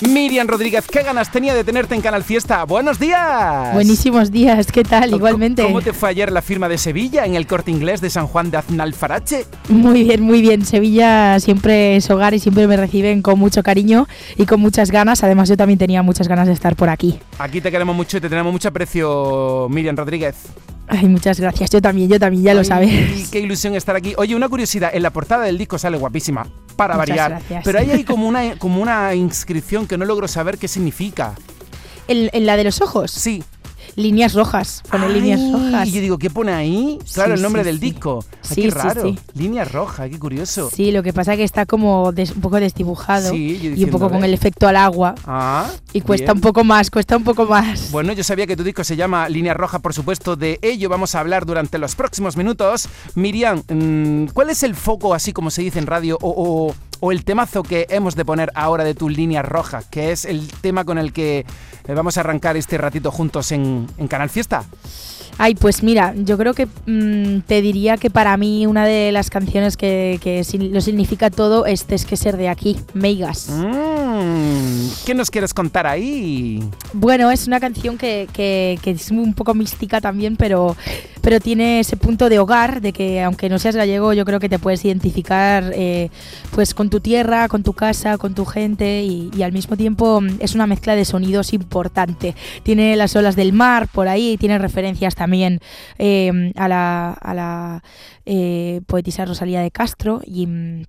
Miriam Rodríguez, qué ganas tenía de tenerte en Canal Fiesta. Buenos días. Buenísimos días, ¿qué tal? Igualmente. ¿Cómo te fue ayer la firma de Sevilla en el corte inglés de San Juan de Aznalfarache? Muy bien, muy bien. Sevilla siempre es hogar y siempre me reciben con mucho cariño y con muchas ganas. Además, yo también tenía muchas ganas de estar por aquí. Aquí te queremos mucho y te tenemos mucho aprecio, Miriam Rodríguez. Ay, muchas gracias. Yo también, yo también, ya lo sabes. Qué ilusión estar aquí. Oye, una curiosidad, en la portada del disco sale guapísima, para variar. Pero ahí hay como una, como una inscripción que no logro saber qué significa. ¿En, la de los ojos? Sí líneas rojas, pone líneas rojas. Y yo digo, ¿qué pone ahí? Claro, el nombre del disco. Sí, qué raro. Líneas rojas, qué curioso. Sí, lo que pasa es que está como un poco desdibujado y un poco con el efecto al agua. Ah, y cuesta un poco más, cuesta un poco más. Bueno, yo sabía que tu disco se llama Líneas Rojas, por supuesto, de ello vamos a hablar durante los próximos minutos. Miriam, mm, ¿cuál es el foco, así como se dice en radio, o o el temazo que hemos de poner ahora de tu línea roja, que es el tema con el que eh, vamos a arrancar este ratito juntos en, Canal Fiesta? Ay, pues mira, yo creo que mm, te diría que para mí una de las canciones que, lo significa todo es que ser de aquí, Meigas. Mm, ¿Qué nos quieres contar ahí? Bueno, es una canción que, que, es un poco mística también, pero, pero tiene ese punto de hogar, de que aunque no seas gallego, yo creo que te puedes identificar eh, pues con tu tierra, con tu casa, con tu gente y, al mismo tiempo mm, es una mezcla de sonidos importante. Tiene las olas del mar por ahí, tiene referencias también eh, a la, eh, poetisa Rosalía de Castro y mm,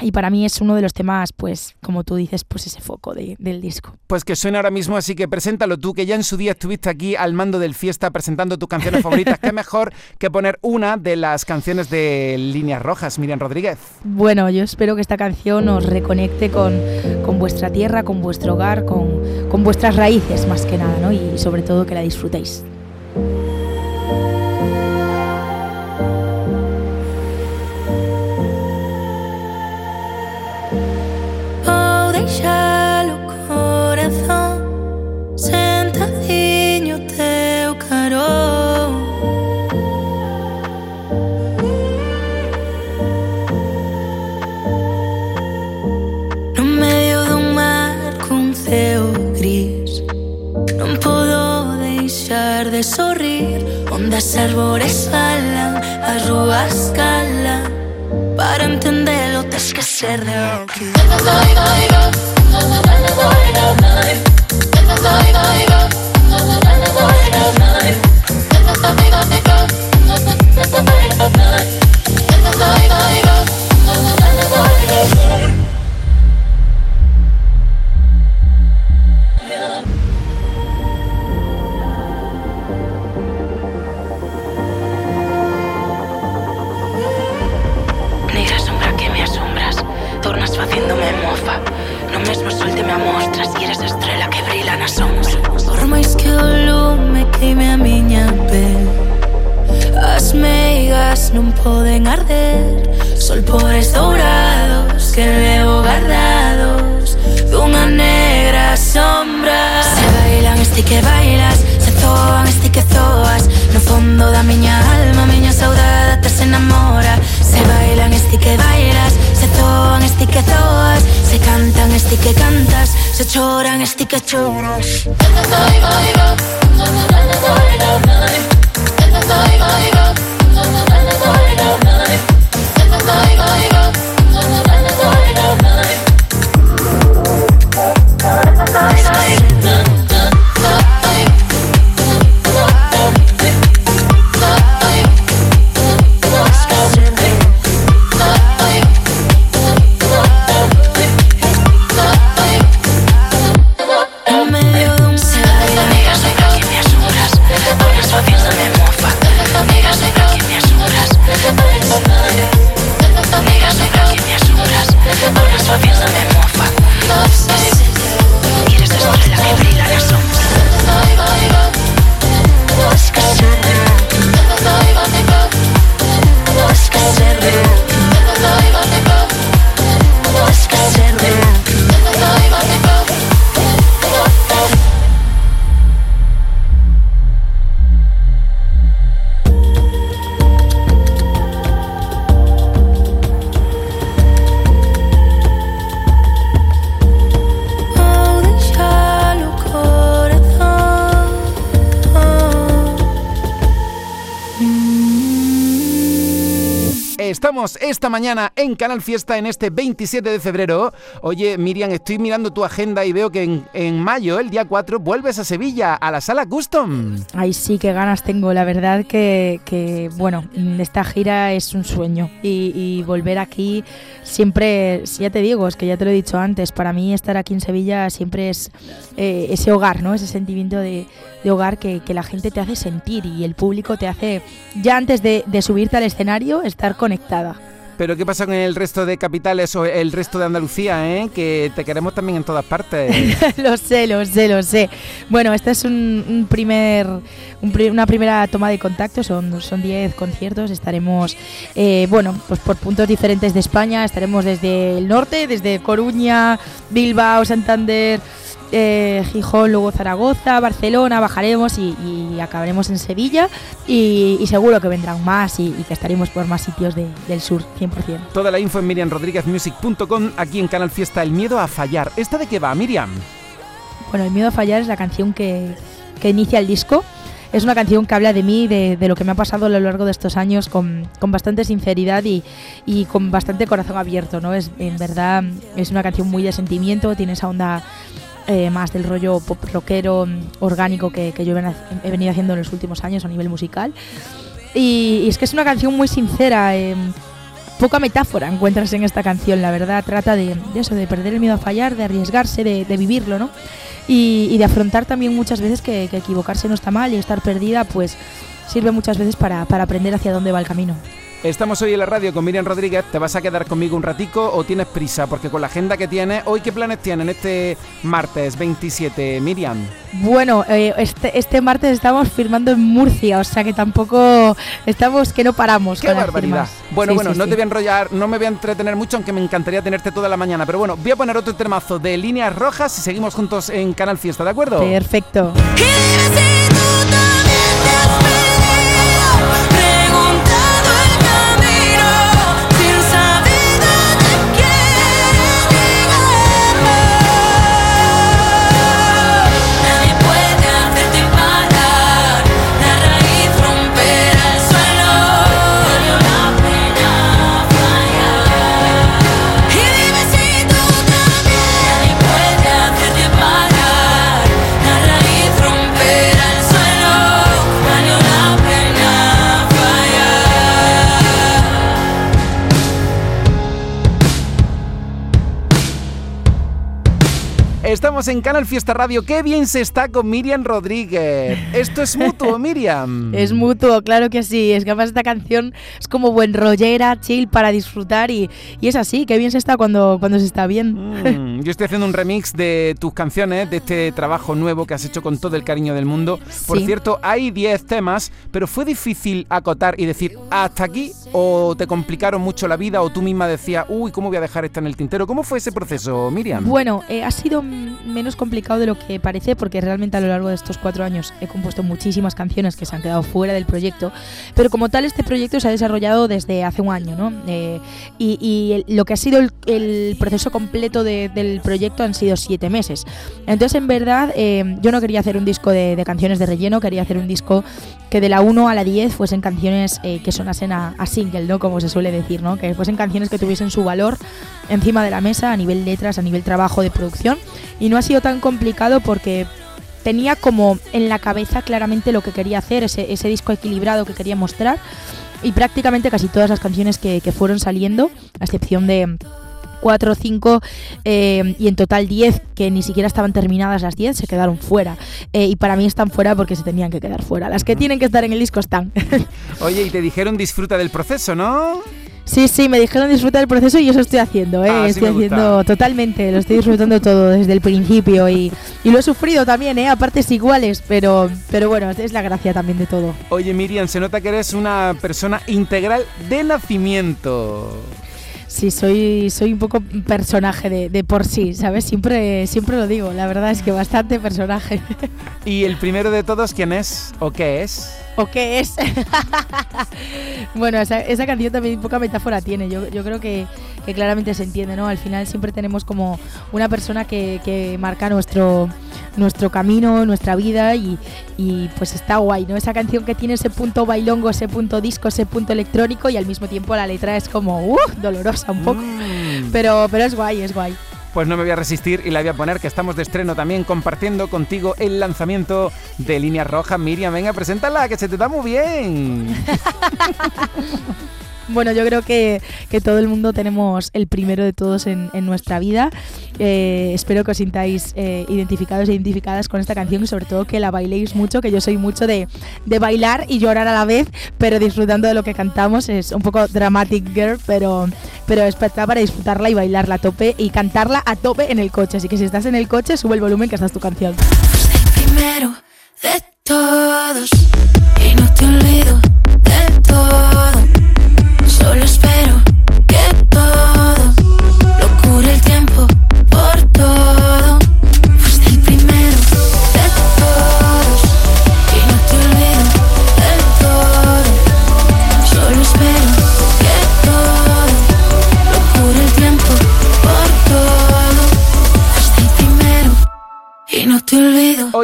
y para mí es uno de los temas, pues, como tú dices, pues ese foco del disco. Pues que suena ahora mismo, así que preséntalo tú, que ya en su día estuviste aquí al mando del fiesta presentando tus canciones favoritas. ¿Qué mejor que poner una de las canciones de Líneas Rojas, Miriam Rodríguez? Bueno, yo espero que esta canción os reconecte con, con vuestra tierra, con vuestro hogar, con, con vuestras raíces más que nada, ¿no? Y sobre todo que la disfrutéis. De sorrir Ondas, árboles falan, as calan. Para entendelo tes que ser de aquí velas non poden arder Sol pobres dourados que levo guardados Dunha negra sombra Se bailan este que bailas Se zoan este que zoas No fondo da miña alma miña saudade te se enamora Se bailan este que bailas Se zoan este que zoas Se cantan este que cantas Se choran este que choras Canta, soy, baila Canta, soy, baila Canta, soy, baila me asombras, ahora suaviza Esta mañana en Canal Fiesta en este 27 de febrero. Oye, Miriam, estoy mirando tu agenda y veo que en, en mayo, el día 4, vuelves a Sevilla, a la sala Custom. Ay, sí, qué ganas tengo. La verdad que, que bueno, esta gira es un sueño. Y, volver aquí siempre, ya te digo, es que ya te lo he dicho antes, para mí estar aquí en Sevilla siempre es eh, ese hogar, ¿no? Ese sentimiento de, de hogar que, que, la gente te hace sentir y el público te hace, ya antes de subirte al escenario, estar conectada. Pero ¿qué pasa con el resto de capitales o el resto de Andalucía, eh? Que te queremos también en todas partes. lo sé, lo sé, lo sé. Bueno, esta es un, primer, un, una primera toma de contacto, son 10 son conciertos, estaremos, eh, bueno, pues por puntos diferentes de España, estaremos desde el norte, desde Coruña, Bilbao, Santander, eh, Gijón, luego Zaragoza, Barcelona, bajaremos y, y acabaremos en Sevilla y, y, seguro que vendrán más y, y, que estaremos por más sitios de, del sur, 100%. Toda la info en miriamrodríguezmusic.com, aquí en Canal Fiesta, El Miedo a Fallar. ¿Esta de qué va, Miriam? Bueno, El Miedo a Fallar es la canción que, que inicia el disco. Es una canción que habla de mí, de, de, lo que me ha pasado a lo largo de estos años, con, con bastante sinceridad y, y, con bastante corazón abierto, ¿no? Es, en verdad, es una canción muy de sentimiento, tiene esa onda eh, más del rollo pop rockero orgánico que, que yo he venido haciendo en los últimos años a nivel musical. Y, es que es una canción muy sincera. Eh, poca metáfora encuentras en esta canción, la verdad. Trata de, eso, de perder el miedo a fallar, de arriesgarse, de, vivirlo, ¿no? Y, y, de afrontar también muchas veces que, que, equivocarse no está mal y estar perdida, pues sirve muchas veces para, para aprender hacia dónde va el camino. Estamos hoy en la radio con Miriam Rodríguez. ¿Te vas a quedar conmigo un ratico o tienes prisa? Porque con la agenda que tienes, ¿hoy qué planes tienen este martes 27, Miriam? Bueno, eh, este, este, martes estamos firmando en Murcia, o sea que tampoco estamos, que no paramos. ¡Qué barbaridad! Bueno, sí, bueno, sí, no sí. te voy a enrollar, no me voy a entretener mucho, aunque me encantaría tenerte toda la mañana. Pero bueno, voy a poner otro temazo de líneas rojas y seguimos juntos en Canal Fiesta, ¿de acuerdo? Perfecto. En Canal Fiesta Radio. Qué bien se está con Miriam Rodríguez. Esto es mutuo, Miriam. es mutuo, claro que sí. Es que además esta canción es como buen rollera, chill para disfrutar y, y es así. Qué bien se está cuando, cuando se está bien. Mm, yo estoy haciendo un remix de tus canciones, de este trabajo nuevo que has hecho con todo el cariño del mundo. Por sí. cierto, hay 10 temas, pero fue difícil acotar y decir hasta aquí o te complicaron mucho la vida o tú misma decías, uy, ¿cómo voy a dejar esta en el tintero? ¿Cómo fue ese proceso, Miriam? Bueno, eh, ha sido menos complicado de lo que parece porque realmente a lo largo de estos cuatro años he compuesto muchísimas canciones que se han quedado fuera del proyecto, pero como tal este proyecto se ha desarrollado desde hace un año, ¿no? Eh, y, y el, lo que ha sido el, el proceso completo de, del proyecto han sido siete meses. Entonces, en verdad, eh, yo no quería hacer un disco de, de, canciones de relleno, quería hacer un disco que de la 1 a la 10 fuesen canciones eh, que sonasen a, a, single, ¿no? Como se suele decir, ¿no? Que fuesen canciones que tuviesen su valor encima de la mesa a nivel letras, a nivel trabajo de producción. Y no ha sido tan complicado porque tenía como en la cabeza claramente lo que quería hacer, ese, ese disco equilibrado que quería mostrar. Y prácticamente casi todas las canciones que, que fueron saliendo, a excepción de 4 o 5 eh, y en total 10 que ni siquiera estaban terminadas las 10 se quedaron fuera eh, y para mí están fuera porque se tenían que quedar fuera las que tienen que estar en el disco están oye y te dijeron disfruta del proceso ¿no? Sí, sí, me dijeron disfrutar del proceso y eso estoy haciendo, ¿eh? Ah, sí estoy haciendo totalmente, lo estoy disfrutando todo desde el principio y, y, lo he sufrido también, ¿eh? A partes iguales, pero, pero bueno, es la gracia también de todo. Oye, Miriam, se nota que eres una persona integral de nacimiento. Sí, soy, soy un poco personaje de, de, por sí, ¿sabes? Siempre, siempre lo digo, la verdad es que bastante personaje. ¿Y el primero de todos quién es o qué es? ¿O qué es? bueno, esa, esa, canción también poca metáfora tiene. Yo, yo creo que, que, claramente se entiende, ¿no? Al final siempre tenemos como una persona que, que marca nuestro, nuestro camino, nuestra vida y, y, pues está guay, ¿no? Esa canción que tiene ese punto bailongo, ese punto disco, ese punto electrónico y al mismo tiempo la letra es como, uh, dolorosa un poco. Mm. Pero, pero es guay, es guay pues no me voy a resistir y la voy a poner que estamos de estreno también compartiendo contigo el lanzamiento de Línea Roja. Miriam, venga, preséntala, que se te da muy bien. Bueno, yo creo que, todo el mundo tenemos el primero de todos en, nuestra vida. Eh, espero que os sintáis eh, identificados e identificadas con esta canción y sobre todo que la bailéis mucho, que yo soy mucho de, bailar y llorar a la vez, pero disfrutando de lo que cantamos. Es un poco dramatic girl, pero, pero es para disfrutarla y bailarla a tope y cantarla a tope en el coche. Así que si estás en el coche, sube el volumen que esta es tu canción. el primero de todos y no te olvido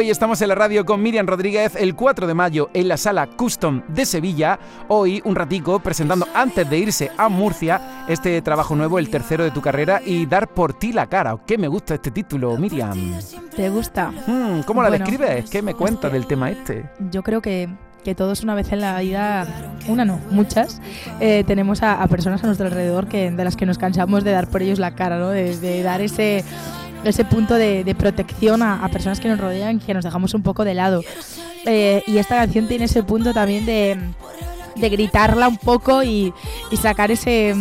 Hoy estamos en la radio con Miriam Rodríguez el 4 de mayo en la sala Custom de Sevilla. Hoy un ratico presentando antes de irse a Murcia este trabajo nuevo, el tercero de tu carrera y dar por ti la cara. ¿Qué me gusta este título, Miriam? ¿Te gusta? Hmm, ¿Cómo la describes? ¿Qué me cuentas del tema este? Yo creo que que todos una vez en la vida, una no, muchas, eh, tenemos a, personas a nuestro alrededor que, de las que nos cansamos de dar por ellos la cara, ¿no? de dar ese ese punto de, protección a, personas que nos rodean, que nos dejamos un poco de lado. Eh, y esta canción tiene ese punto también de, gritarla un poco y, sacar ese,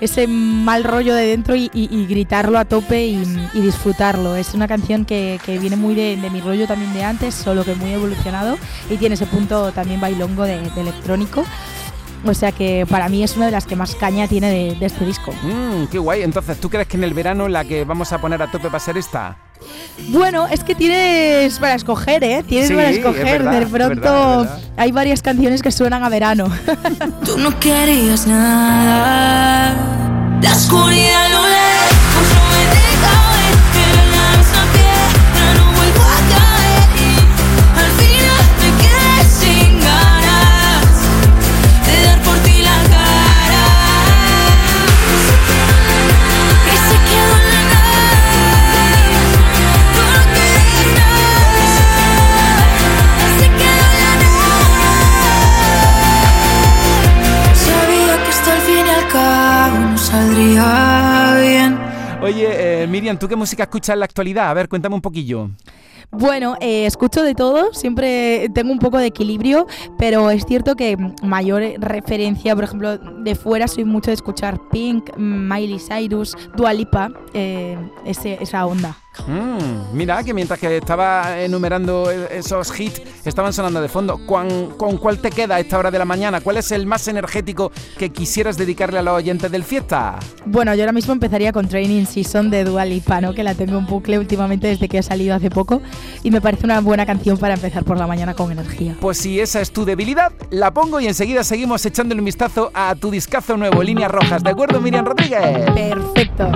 ese mal rollo de dentro y, gritarlo a tope y, disfrutarlo. Es una canción que, viene muy de, mi rollo también de antes, solo que muy evolucionado y tiene ese punto también bailongo de electrónico. O sea que para mí es una de las que más caña tiene de, este disco. Mmm, qué guay. Entonces, ¿tú crees que en el verano la que vamos a poner a tope va a ser esta? Bueno, es que tienes para escoger, ¿eh? Tienes para escoger. de pronto hay varias canciones que suenan a verano. Tú no querías nada. La oscuridad lo Oye, eh, Miriam, ¿tú qué música escuchas en la actualidad? A ver, cuéntame un poquillo. Bueno, eh, escucho de todo, siempre tengo un poco de equilibrio, pero es cierto que mayor referencia, por ejemplo, de fuera soy mucho de escuchar Pink, Miley Cyrus, Dua Lipa, eh, esa onda. Mm, mira que mientras que estaba enumerando e-, esos hits, estaban sonando de fondo. ¿Con, ¿Con, cuál te queda a esta hora de la mañana? ¿Cuál es el más energético que quisieras dedicarle a los oyentes del fiesta? Bueno, yo ahora mismo empezaría con Training Season de Dua Lipa, que la tengo en bucle últimamente desde que ha salido hace poco y me parece una buena canción para empezar por la mañana con energía. Pues si esa es tu debilidad, la pongo y enseguida seguimos echándole un vistazo a tu discazo nuevo, Líneas Rojas. ¿De acuerdo, Miriam Rodríguez? Perfecto.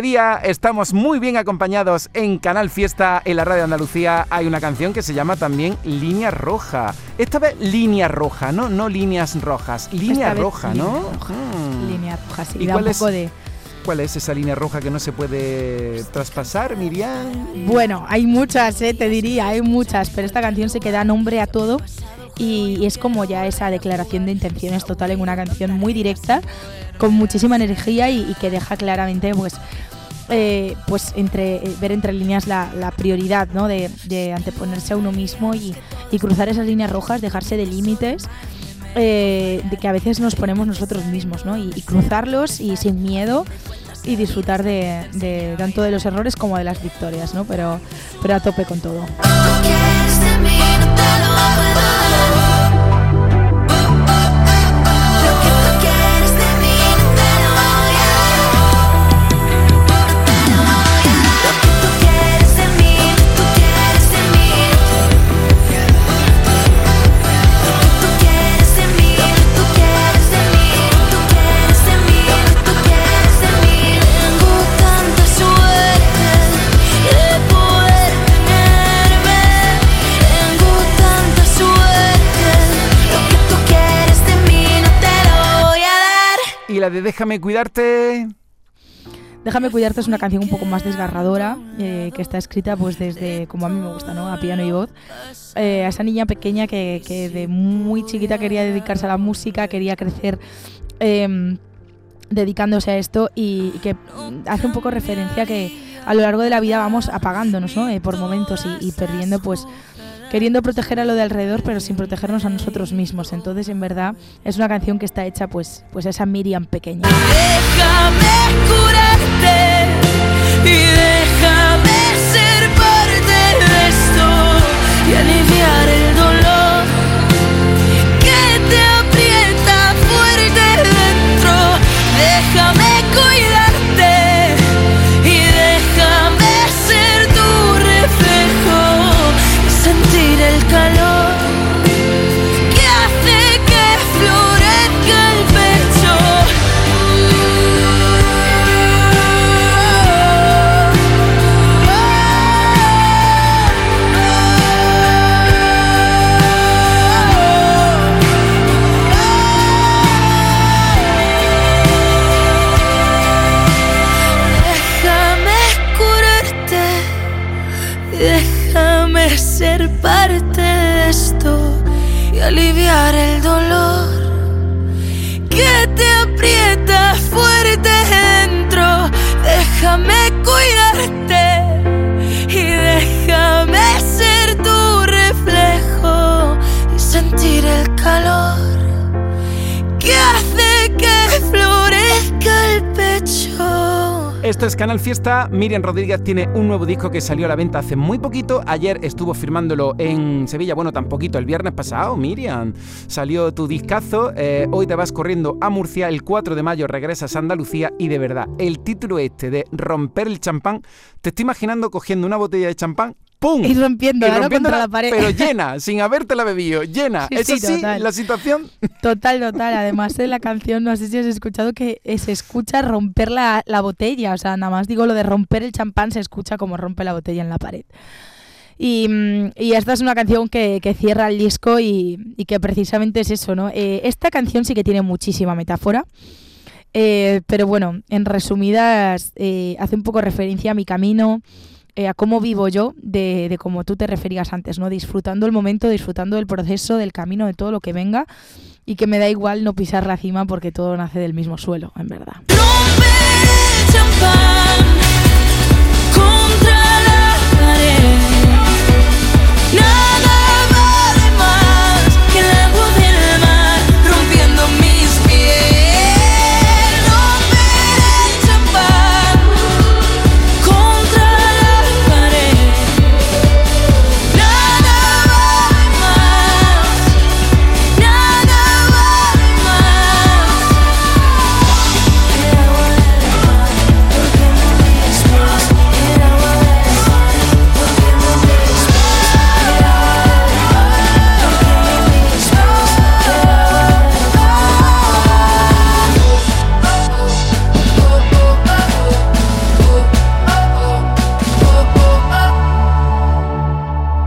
Este día estamos muy bien acompañados en Canal Fiesta, en la radio Andalucía. Hay una canción que se llama también Línea Roja. Esta vez Línea Roja, ¿no? No líneas rojas. Línea Esta roja, línea ¿no? roja. Mm. Línea roja, sí. ¿Y da cuál un es? poco de. ¿Cuál es esa línea roja que no se puede traspasar, Miriam? Bueno, hay muchas, eh, te diría, hay muchas, pero esta canción se queda nombre a todo y, y es como ya esa declaración de intenciones total en una canción muy directa, con muchísima energía y, y que deja claramente, pues, eh, pues entre eh, ver entre líneas la, prioridad, ¿no? De, anteponerse a uno mismo y, cruzar esas líneas rojas, dejarse de límites. eh, de que a veces nos ponemos nosotros mismos, ¿no? Y, y cruzarlos y sin miedo y disfrutar de, de tanto de los errores como de las victorias, ¿no? Pero, pero a tope con todo. Déjame cuidarte. Déjame cuidarte es una canción un poco más desgarradora, eh, que está escrita pues desde, como a mí me gusta, ¿no? A piano y voz. Eh, a esa niña pequeña que, de muy chiquita quería dedicarse a la música, quería crecer em, dedicándose a esto y, que hace un poco referencia que a lo largo de la vida vamos apagándonos, ¿no? Eh, por momentos y perdiendo pues queriendo proteger a lo de alrededor pero sin protegernos a nosotros mismos. Entonces, en verdad, es una canción que está hecha pues, pues a esa Miriam pequeña. Déjame curarte y déjame ser parte de esto y aliviar el dolor que te aprieta fuerte dentro. Déjame cuidarte Esto es Canal Fiesta. Miriam Rodríguez tiene un nuevo disco que salió a la venta hace muy poquito. Ayer estuvo firmándolo en Sevilla. Bueno, tan poquito, el viernes pasado, Miriam. Salió tu discazo. Eh, hoy te vas corriendo a Murcia. El 4 de mayo regresas a Andalucía. Y de verdad, el título este de Romper el champán, te estoy imaginando cogiendo una botella de champán. ¡Pum! Y rompiéndola, ¿no? rompiéndola, la pared. Pero llena, sin habértela bebido, llena. Sí, ¿Es sí, total. la situación? Total, total. Además de la canción, no sé si has escuchado que se escucha romper la, la botella. O sea, nada más digo lo de romper el champán, se escucha como rompe la botella en la pared. Y, mm, y esta es una canción que, que cierra el disco y, y que precisamente es eso, ¿no? Eh, esta canción sí que tiene muchísima metáfora. eh, pero bueno, en resumidas, eh, hace un poco referencia a mi camino, eh, a cómo vivo yo, de, de como tú te referías antes, ¿no? Disfrutando el momento, disfrutando del proceso, del camino, de todo lo que venga y que me da igual no pisar la cima porque todo nace del mismo suelo, en verdad.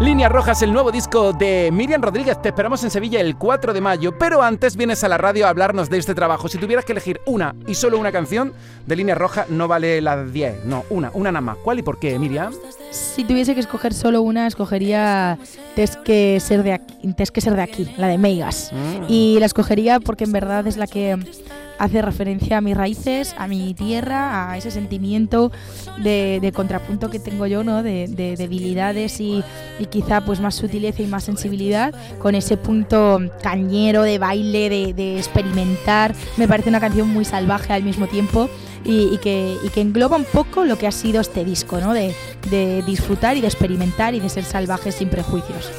Líneas Rojas, el nuevo disco de Miriam Rodríguez. Te esperamos en Sevilla el 4 de mayo, pero antes vienes a la radio a hablarnos de este trabajo. Si tuvieras que elegir una y solo una canción de Línea Roja, no vale las 10, no, una, una nada más. ¿Cuál y por qué, Miriam? Si tuviese que escoger solo una, escogería Tienes que ser de aquí, que ser de aquí la de Meigas. Mm. Y la escogería porque en verdad es la que hace referencia a mis raíces, a mi tierra, a ese sentimiento de, de contrapunto que tengo yo, ¿no? De, de debilidades y, quizá pues más sutileza y más sensibilidad, con ese punto cañero de baile, de, experimentar. Me parece una canción muy salvaje al mismo tiempo. Y, que, engloba un poco lo que ha sido este disco, ¿no? De, disfrutar y de experimentar y de ser salvajes sin prejuicios.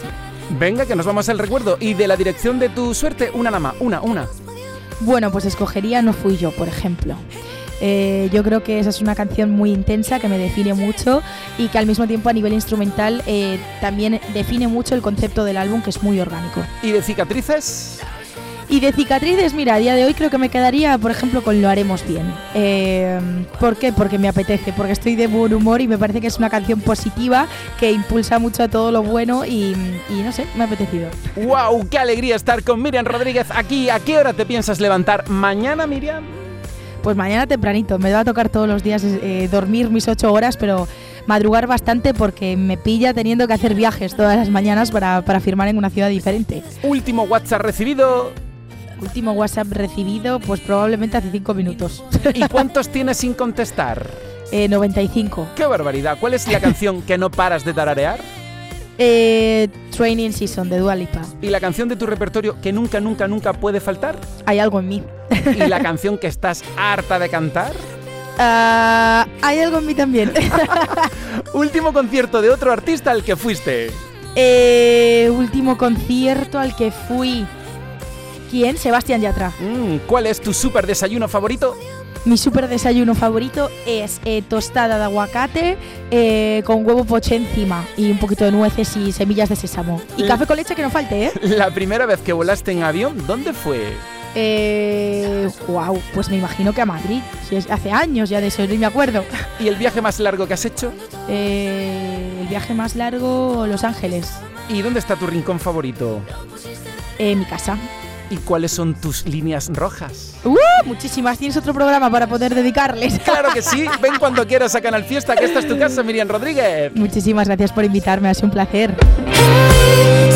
Venga, que nos vamos al recuerdo. Y de la dirección de tu suerte, una nada una, una. Bueno, pues escogería No Fui Yo, por ejemplo. Eh, yo creo que esa es una canción muy intensa que me define mucho y que al mismo tiempo a nivel instrumental eh, también define mucho el concepto del álbum que es muy orgánico. ¿Y de cicatrices? Y de cicatrices, mira, a día de hoy creo que me quedaría, por ejemplo, con Lo haremos bien. Eh, ¿Por qué? Porque me apetece, porque estoy de buen humor y me parece que es una canción positiva que impulsa mucho a todo lo bueno y, y no sé, me ha apetecido. ¡Wow! ¡Qué alegría estar con Miriam Rodríguez aquí! ¿A qué hora te piensas levantar mañana, Miriam? Pues mañana tempranito, me va a tocar todos los días eh, dormir mis ocho horas, pero madrugar bastante porque me pilla teniendo que hacer viajes todas las mañanas para, para firmar en una ciudad diferente. Último WhatsApp recibido. Último WhatsApp recibido, pues probablemente hace cinco minutos. ¿Y cuántos tienes sin contestar? Eh, 95. ¡Qué barbaridad! ¿Cuál es la canción que no paras de tararear? Eh, Training Season de Dua Lipa. ¿Y la canción de tu repertorio que nunca, nunca, nunca puede faltar? Hay algo en mí. ¿Y la canción que estás harta de cantar? Ah, hay algo en mí también. Último concierto de otro artista al que fuiste. Eh, último concierto al que fui. ¿Quién? Sebastián Yatra. Mm, ¿Cuál es tu super desayuno favorito? Mi super desayuno favorito es eh, tostada de aguacate eh, con huevo poché encima y un poquito de nueces y semillas de sésamo. Y Mm. café con leche que no falte, ¿eh? La primera vez que volaste en avión, ¿dónde fue? eh wow, pues me imagino que a Madrid. Si es hace años ya de eso, ni me acuerdo. ¿Y el viaje más largo que has hecho? Eh, el viaje más largo, Los Ángeles. ¿Y dónde está tu rincón favorito? Eh, mi casa y cuáles son tus líneas rojas. ¡Uh! Muchísimas. Tienes otro programa para poder dedicarles. Claro que sí. Ven cuando quieras a Canal Fiesta, que esta es tu casa, Miriam Rodríguez. Muchísimas gracias por invitarme. Ha sido un placer. Hey,